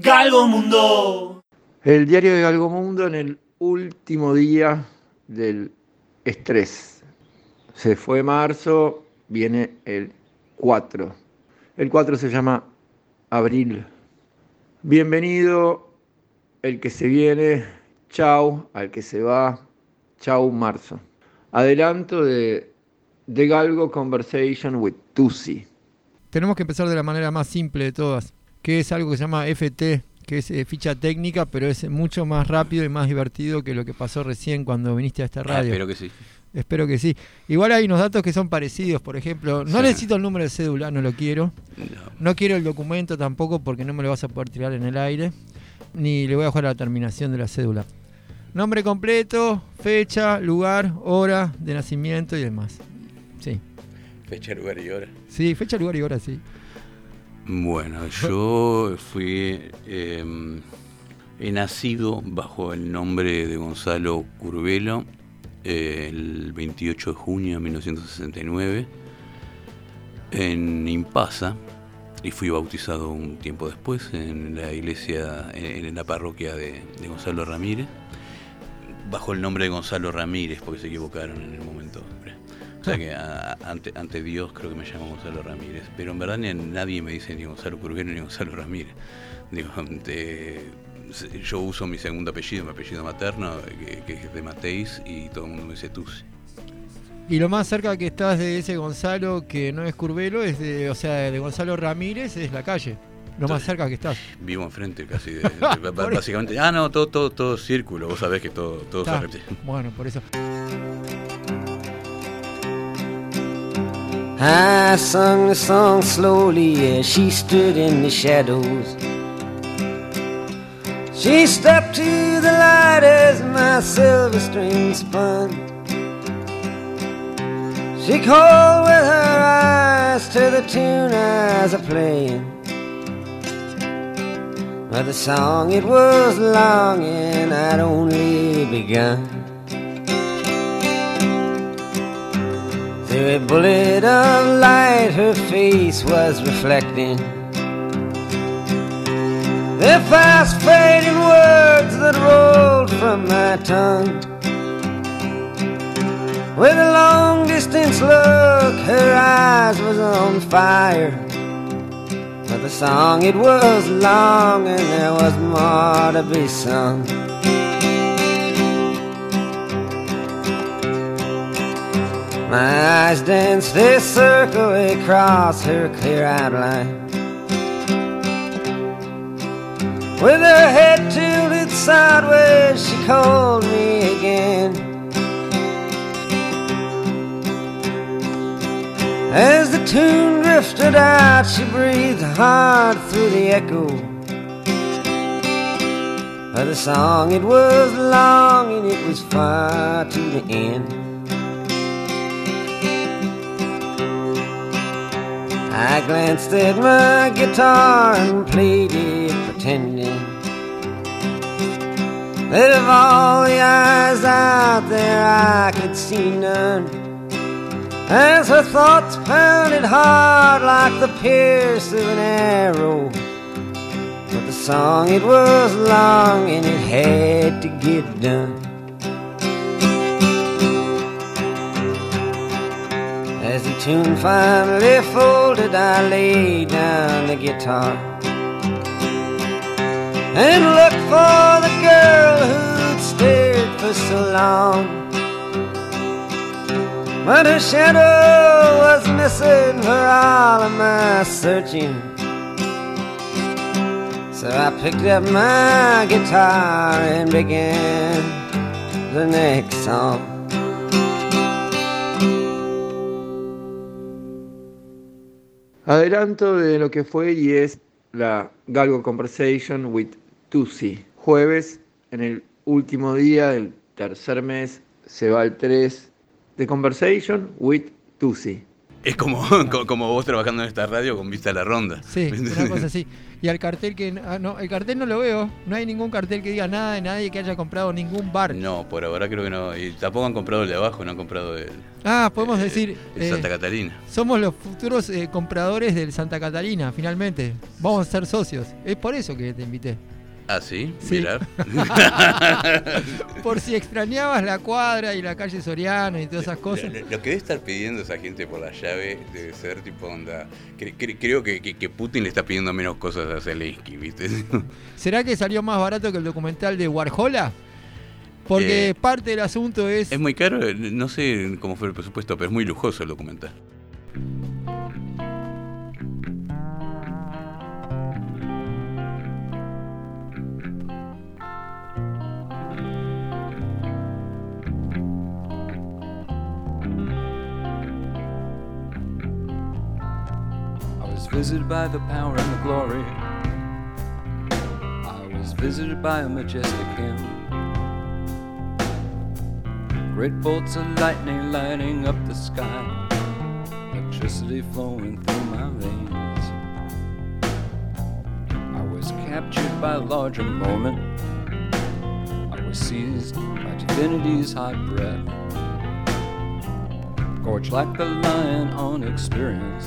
Galgo Mundo. El diario de Galgo Mundo en el último día del estrés. Se fue marzo, viene el 4. El 4 se llama abril. Bienvenido el que se viene, chau al que se va, chau marzo. Adelanto de The Galgo Conversation with Tusi. Tenemos que empezar de la manera más simple de todas que es algo que se llama FT, que es eh, ficha técnica, pero es mucho más rápido y más divertido que lo que pasó recién cuando viniste a esta ah, radio. espero que sí. Espero que sí. Igual hay unos datos que son parecidos, por ejemplo, no necesito el número de cédula, no lo quiero. No. quiero el documento tampoco porque no me lo vas a poder tirar en el aire, ni le voy a jugar la terminación de la cédula. Nombre completo, fecha, lugar, hora de nacimiento y demás. Sí. Fecha, lugar y hora. Sí, fecha, lugar y hora, sí. Bueno, yo fui. Em, he nacido bajo el nombre de Gonzalo Curvelo el 28 de junio de 1969 en Impasa y fui bautizado un tiempo después en la iglesia, en la parroquia de Gonzalo Ramírez, bajo el nombre de Gonzalo Ramírez, porque se equivocaron en el momento o sea que ante, Dios creo que me llamo Gonzalo Ramírez, pero en verdad nadie me dice ni Gonzalo Curvelo ni Gonzalo Ramírez. Digo, yo uso mi segundo apellido, mi apellido materno, que, es de Mateis, y todo el mundo me dice tú. Y lo más cerca que estás de ese Gonzalo que no es Curvelo, es de, o sea, de Gonzalo Ramírez es la calle. Lo más cerca que estás. Vivo enfrente casi básicamente. Ah, no, todo, todo, todo círculo, vos sabés que todo, todo se repite. Bueno, por eso. I sung the song slowly as she stood in the shadows. She stepped to the light as my silver string spun. She called with her eyes to the tune as I played. But the song it was long and I'd only begun. a bullet of light her face was reflecting. The fast fading words that rolled from my tongue. With a long distance look, her eyes was on fire. But the song it was long and there was more to be sung. My eyes dance, they circle across her clear outline. With her head tilted sideways, she called me again. As the tune drifted out, she breathed hard through the echo of the song. It was long and it was far to the end. I glanced at my guitar and played it pretending that of all the eyes out there I could see none. As her thoughts pounded hard like the pierce of an arrow. But the song, it was long and it had to get done. soon finally folded, I laid down the guitar and looked for the girl who'd stared for so long. But her shadow was missing for all of my searching. So I picked up my guitar and began the next song. Adelanto de lo que fue y es la Galgo Conversation with Tusi. Jueves, en el último día del tercer mes, se va el 3 de Conversation with Tusi. Es como, como vos trabajando en esta radio con vista a la ronda. Sí, una cosa así. Y al cartel que. Ah, no, el cartel no lo veo. No hay ningún cartel que diga nada de nadie que haya comprado ningún bar. No, por ahora creo que no. Y tampoco han comprado el de abajo, no han comprado el. Ah, podemos eh, decir. Eh, Santa Catalina. Somos los futuros eh, compradores del Santa Catalina, finalmente. Vamos a ser socios. Es por eso que te invité. Ah, sí, sí. por si extrañabas la cuadra y la calle Soriano y todas esas cosas. Lo, que debe estar pidiendo esa gente por la llave debe ser tipo onda. creo que, Putin le está pidiendo menos cosas a Zelensky, ¿viste? ¿Será que salió más barato que el documental de Warhola? Porque eh, parte del asunto es. Es muy caro, no sé cómo fue el presupuesto, pero es muy lujoso el documental. visited by the power and the glory. I was visited by a majestic hymn. Great bolts of lightning lighting up the sky, electricity flowing through my veins. I was captured by a larger moment. I was seized by divinity's hot breath. Gorged like the lion on experience.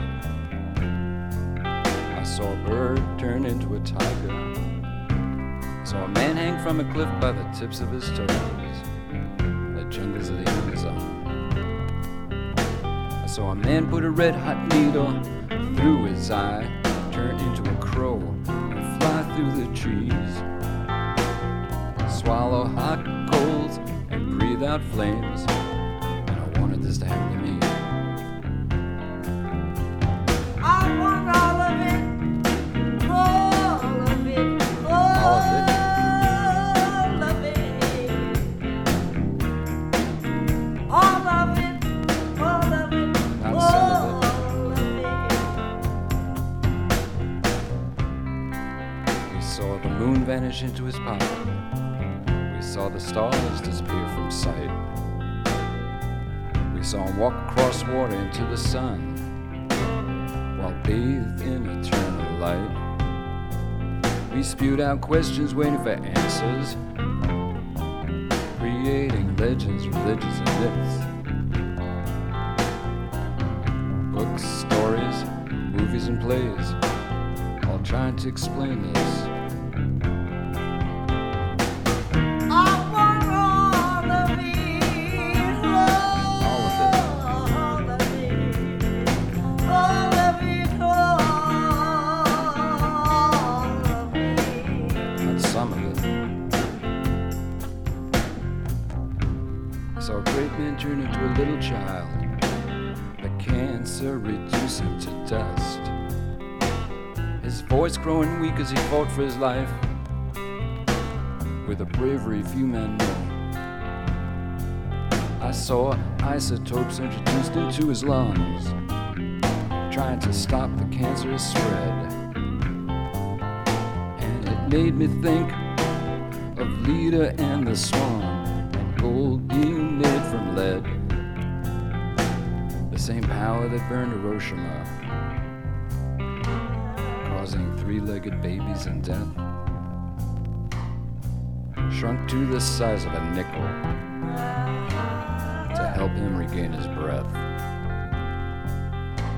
from a cliff by the tips of his toes, in the jungles of the Amazon. I saw a man put a red hot needle through his eye, turn into a crow, and fly through the trees. Swallow hot coals and breathe out flames, and I wanted this to happen to me. vanish into his pocket. We saw the stars disappear from sight. We saw him walk across water into the sun while bathed in eternal light. We spewed out questions waiting for answers, creating legends, religions, and myths. books, stories, movies, and plays, all trying to explain this voice growing weak as he fought for his life with a bravery few men know. I saw isotopes introduced into his lungs, trying to stop the cancerous spread. And it made me think of Lita and the swan, and gold being made from lead. The same power that burned Hiroshima causing three legged babies and death. Shrunk to the size of a nickel to help him regain his breath.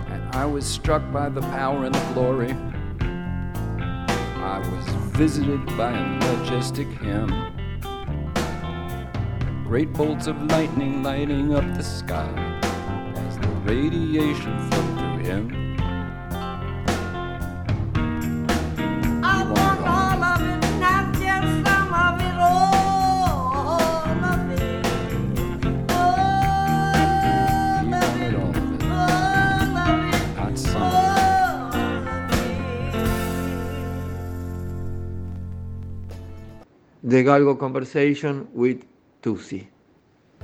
And I was struck by the power and the glory. I was visited by a majestic hymn. Great bolts of lightning lighting up the sky as the radiation flowed through him. The Galgo Conversation with Tusi.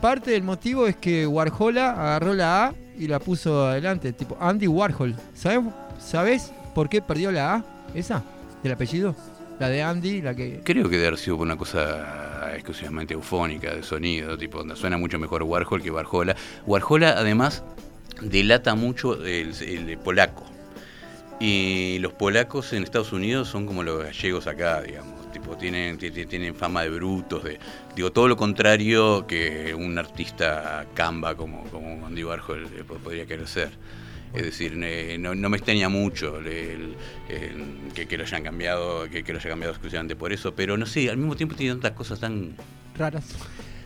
Parte del motivo es que Warhol agarró la A y la puso adelante, tipo Andy Warhol. ¿Sabes, ¿Sabes por qué perdió la A? ¿Esa? ¿Del apellido? La de Andy, la que. Creo que debe haber sido por una cosa exclusivamente eufónica de sonido, tipo, donde suena mucho mejor Warhol que Warhola. Warhola, además, delata mucho el polaco. Y los polacos en Estados Unidos son como los gallegos acá, digamos tienen, tienen fama de brutos, de, digo, todo lo contrario que un artista camba como, como Andy Warhol podría querer ser. Es decir, no, me extraña mucho que, lo hayan cambiado, que, que, lo haya cambiado exclusivamente por eso, pero no sé, al mismo tiempo tiene tantas cosas tan raras.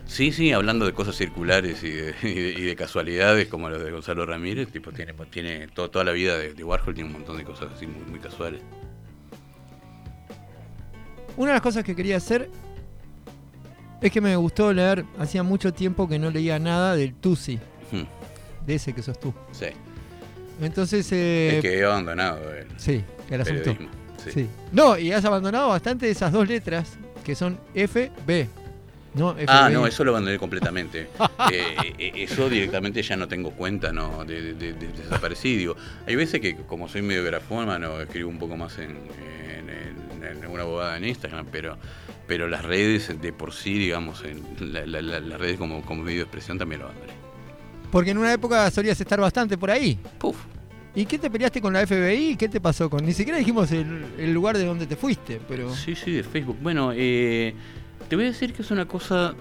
Sí, sí, hablando de cosas circulares y de, y de, casualidades como los de Gonzalo Ramírez, tipo, tiene, tiene toda la vida de, Warhol tiene un montón de cosas así muy, muy casuales. Una de las cosas que quería hacer es que me gustó leer, hacía mucho tiempo que no leía nada del Tusi, hmm. de ese que sos tú. Sí. Entonces. Eh, es que he abandonado el. Sí, el asunto. No, y has abandonado bastante esas dos letras que son B. No, Ah, no, eso lo abandoné completamente. eso eh, eh, eh, directamente ya no tengo cuenta, no, de, de, hay veces que, como soy medio grafómano, escribo un poco más en una abogada en Instagram, pero, pero las redes de por sí, digamos, en, las redes como, como medio de expresión también lo abandoné. Porque en una época solías estar bastante por ahí. ¿Y qué te peleaste con la FBI? ¿Qué te pasó con.? Ni siquiera dijimos el, lugar de donde te fuiste, pero. Sí, sí, de Facebook. Bueno, eh, te voy a decir que es una cosa.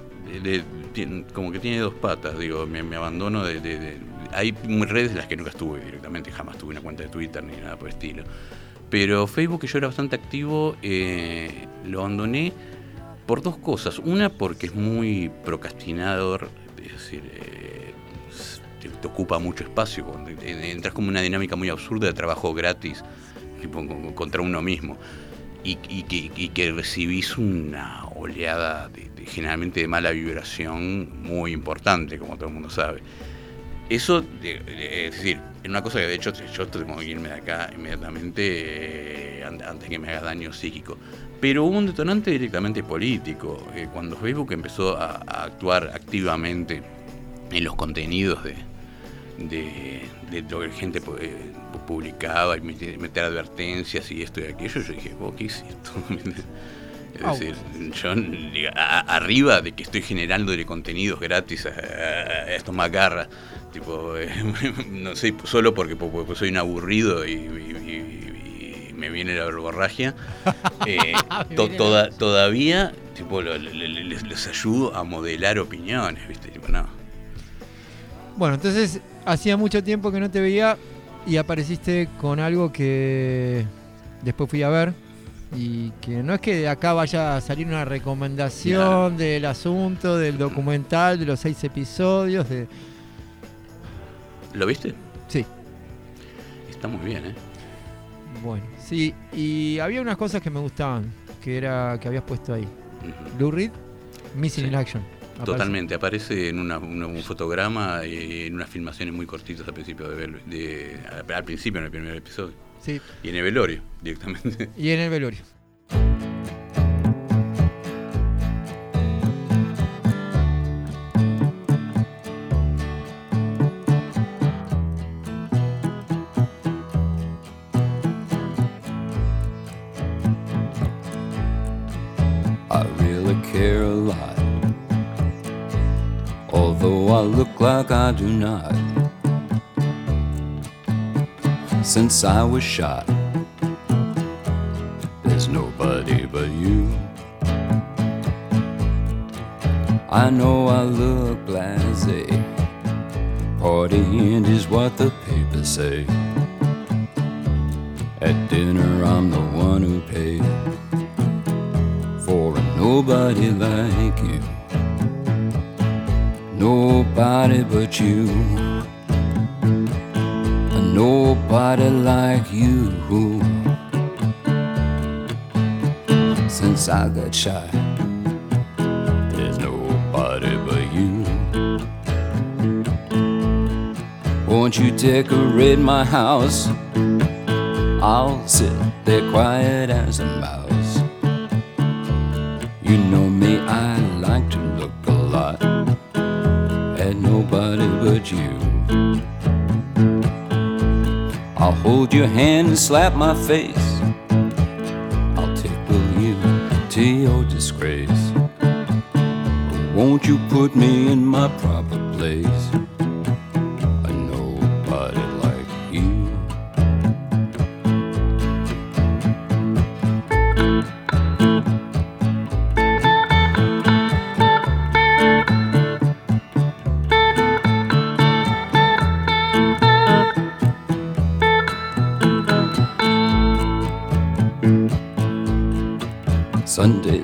como que tiene dos patas, digo, me, abandono de, de, Hay redes en las que nunca estuve directamente, jamás tuve una cuenta de Twitter ni nada por el estilo. Pero Facebook, que yo era bastante activo, eh, lo abandoné por dos cosas. Una, porque es muy procrastinador, es decir, eh, te, ocupa mucho espacio. Entras como una dinámica muy absurda de trabajo gratis tipo, contra uno mismo. Y, que, recibís una oleada generalmente de mala vibración muy importante, como todo el mundo sabe. Eso, es decir, en una cosa que de hecho yo tengo que irme de acá inmediatamente eh, antes que me haga daño psíquico. Pero hubo un detonante directamente político. Eh, cuando Facebook empezó a, actuar activamente en los contenidos de, lo que gente eh, publicaba y meter advertencias y esto y aquello, yo dije, oh, qué es esto? Es decir, yo arriba de que estoy generándole contenidos gratis a, estos macarras, tipo, eh, no sé, solo porque, soy un aburrido y, me viene la borragia, eh, todavía les, ayudo a modelar opiniones, ¿viste? Bueno, entonces hacía mucho tiempo que no te veía y apareciste con algo que después fui a ver, y que no es que de acá vaya a salir una recomendación del asunto, del documental, de los seis episodios. De... ¿Lo viste? Sí. Está muy bien, ¿eh? Bueno, sí, y había unas cosas que me gustaban, que era que habías puesto ahí. Blue Reed, Missing in Action. Totalmente, aparece en una, un fotograma y en unas filmaciones muy cortitas al principio de, de al principio en el primer episodio. Y en el velorio, directamente. Y en el velorio. I really care a lot, although I look like I do not. since I was shot. There's nobody but you. I know I look blasé. Partying is what the papers say. At dinner, I'm the one who paid for a nobody like you. Nobody but you nobody like you. Since I got shy, there's nobody but you. Won't you decorate my house? I'll sit there quiet as a mouse. You know me, I like to look a lot at nobody but you. I'll hold your hand and slap my face. I'll tickle you to your disgrace. won't you put me in my proper place?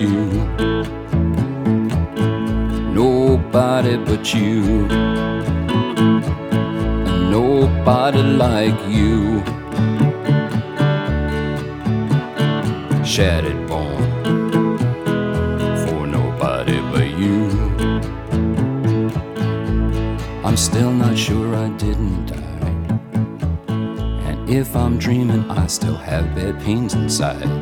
want you. Nobody but you. And nobody like you. Shattered born for nobody but you. I'm still not sure I didn't die. And if I'm dreaming, I still have bad pains inside.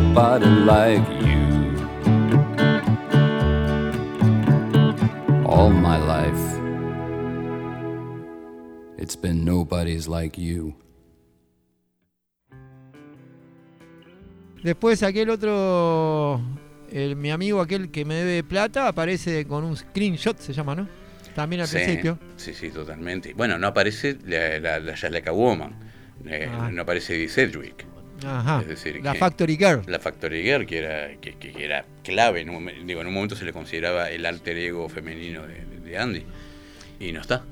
my life, like you. Después aquel otro, mi amigo aquel que me debe plata, aparece con un screenshot, se llama, ¿no? También al principio. Sí, sí, totalmente. Bueno, no aparece la, la, Woman, eh, ah. no aparece Sedgwick decir, la Factory Girl. La Factory Girl, que era, que, era clave, en un, digo, en un momento se le consideraba el alter ego femenino de, Andy, y no está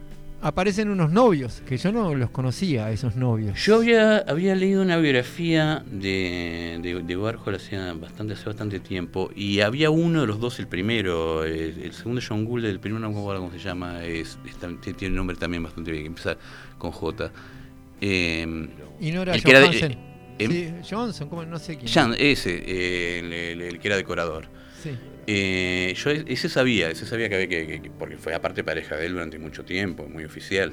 aparecen unos novios, que yo no los conocía, esos novios. Yo había, había leído una biografía de, de, de Warhol hace bastante, hace bastante tiempo, y había uno de los dos, el primero, el, segundo John Gould, el primero no me acuerdo cómo se llama, es, tiene un nombre también bastante bien, que empieza con J. Em, y no era el Em, Johnson, como no sé quién. ese, eh, el, que era decorador. Eh, yo e, ese sabía, ese sabía que porque fue aparte pareja de él durante mucho tiempo, muy oficial.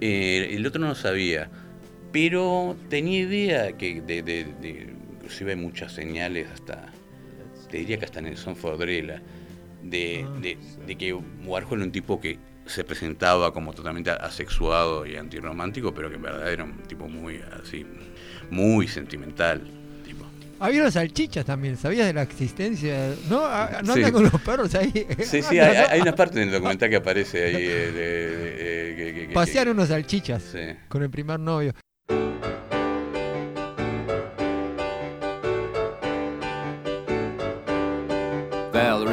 Eh, el otro no lo sabía, pero tenía idea que de, inclusive hay muchas señales hasta, te diría que hasta en el son de, ah, de que Warhol era un tipo que se presentaba como totalmente asexuado y antirromántico, pero que en verdad era un tipo muy así, muy sentimental. Había unas salchichas también, ¿sabías de la existencia? ¿No? Ah, ¿No con los perros ahí? Sí, sí, hay, una parte del documental que aparece ahí. Eh, eh, Pasear unas salchichas con el primer novio.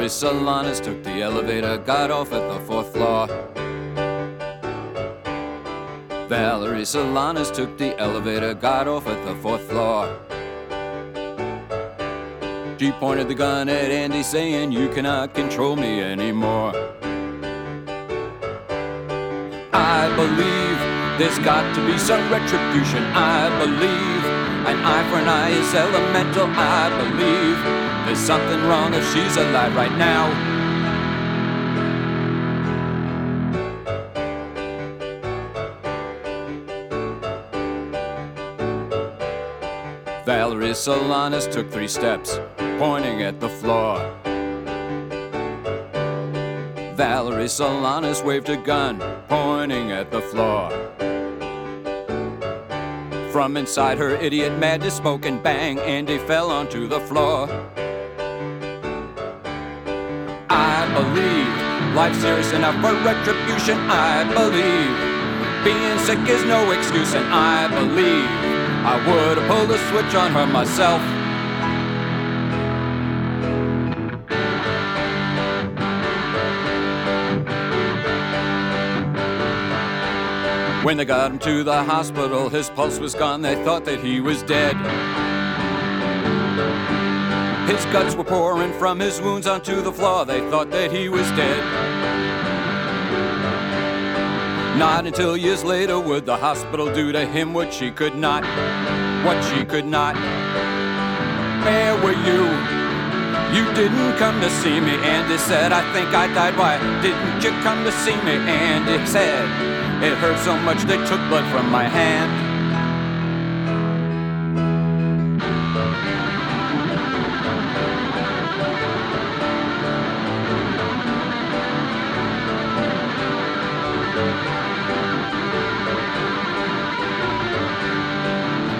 Valerie Solanas took the elevator, got off at the fourth floor. Valerie Solanas took the elevator, got off at the fourth floor. She pointed the gun at Andy, saying, You cannot control me anymore. I believe there's got to be some retribution. I believe an eye for an eye is elemental, I believe. There's something wrong if she's alive right now. Valerie Solanas took three steps, pointing at the floor. Valerie Solanas waved a gun, pointing at the floor. From inside her idiot mad to smoke and bang, Andy fell onto the floor. I believe life's serious enough for retribution. I believe being sick is no excuse, and I believe I would have pulled the switch on her myself. When they got him to the hospital, his pulse was gone. They thought that he was dead. His guts were pouring from his wounds onto the floor. They thought that he was dead. Not until years later would the hospital do to him what she could not, what she could not. Where were you? You didn't come to see me, Andy said. I think I died. Why didn't you come to see me, Andy said? It hurt so much they took blood from my hand.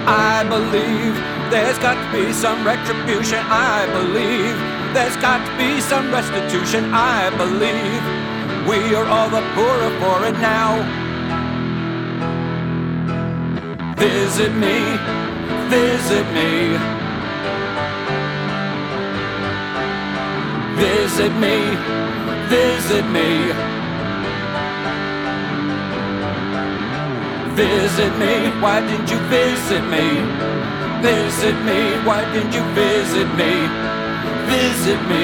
I believe there's got to be some retribution. I believe there's got to be some restitution. I believe we are all the poorer for it now. Visit me, visit me. Visit me, visit me. Visit me, why didn't you visit me? Visit me, why didn't you visit me? Visit me,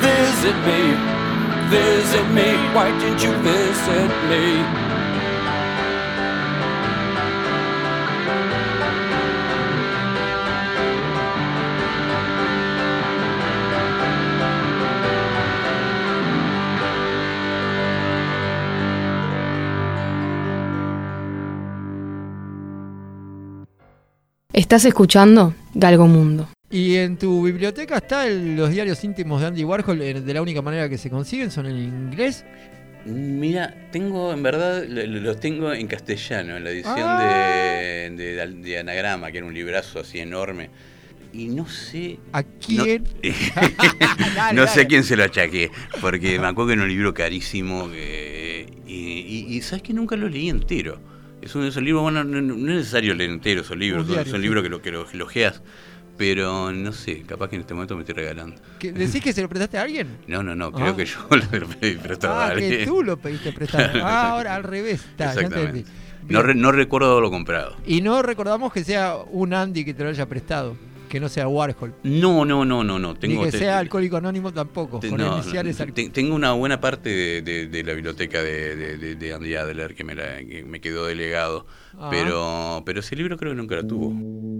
visit me, visit me, why didn't you visit me? Estás escuchando Galgo Mundo. Y en tu biblioteca está los diarios íntimos de Andy Warhol, eh, de la única manera que se consiguen, son en inglés. Mira, tengo, en verdad, los tengo en castellano, en la edición ah. de, de, Anagrama, que era un librazo así enorme. Y no sé. ¿A quién? No, sé a quién se lo achaqué, porque me acuerdo que era un libro carísimo que, y sabes que nunca lo leí entero. Es un, libro, bueno, no, es necesario leer entero Es un libro que lo, que, lo, pero no sé, capaz que en este momento me estoy regalando. ¿Que, ¿Decís que se lo prestaste a alguien? No, no, no, creo ah. que yo lo pedí prestado ah, a alguien. que tú lo pediste prestado. Ah, ahora al revés, está, no, no recuerdo lo comprado. Y no recordamos que sea un Andy que te lo haya prestado que no sea Warhol. No, no, no, no, no. Tengo, Ni que sea Alcohólico Anónimo tampoco. tengo una buena parte de, la biblioteca de, de, de Andy Adler que me, quedó delegado, ah. pero, pero ese libro creo que nunca lo tuvo.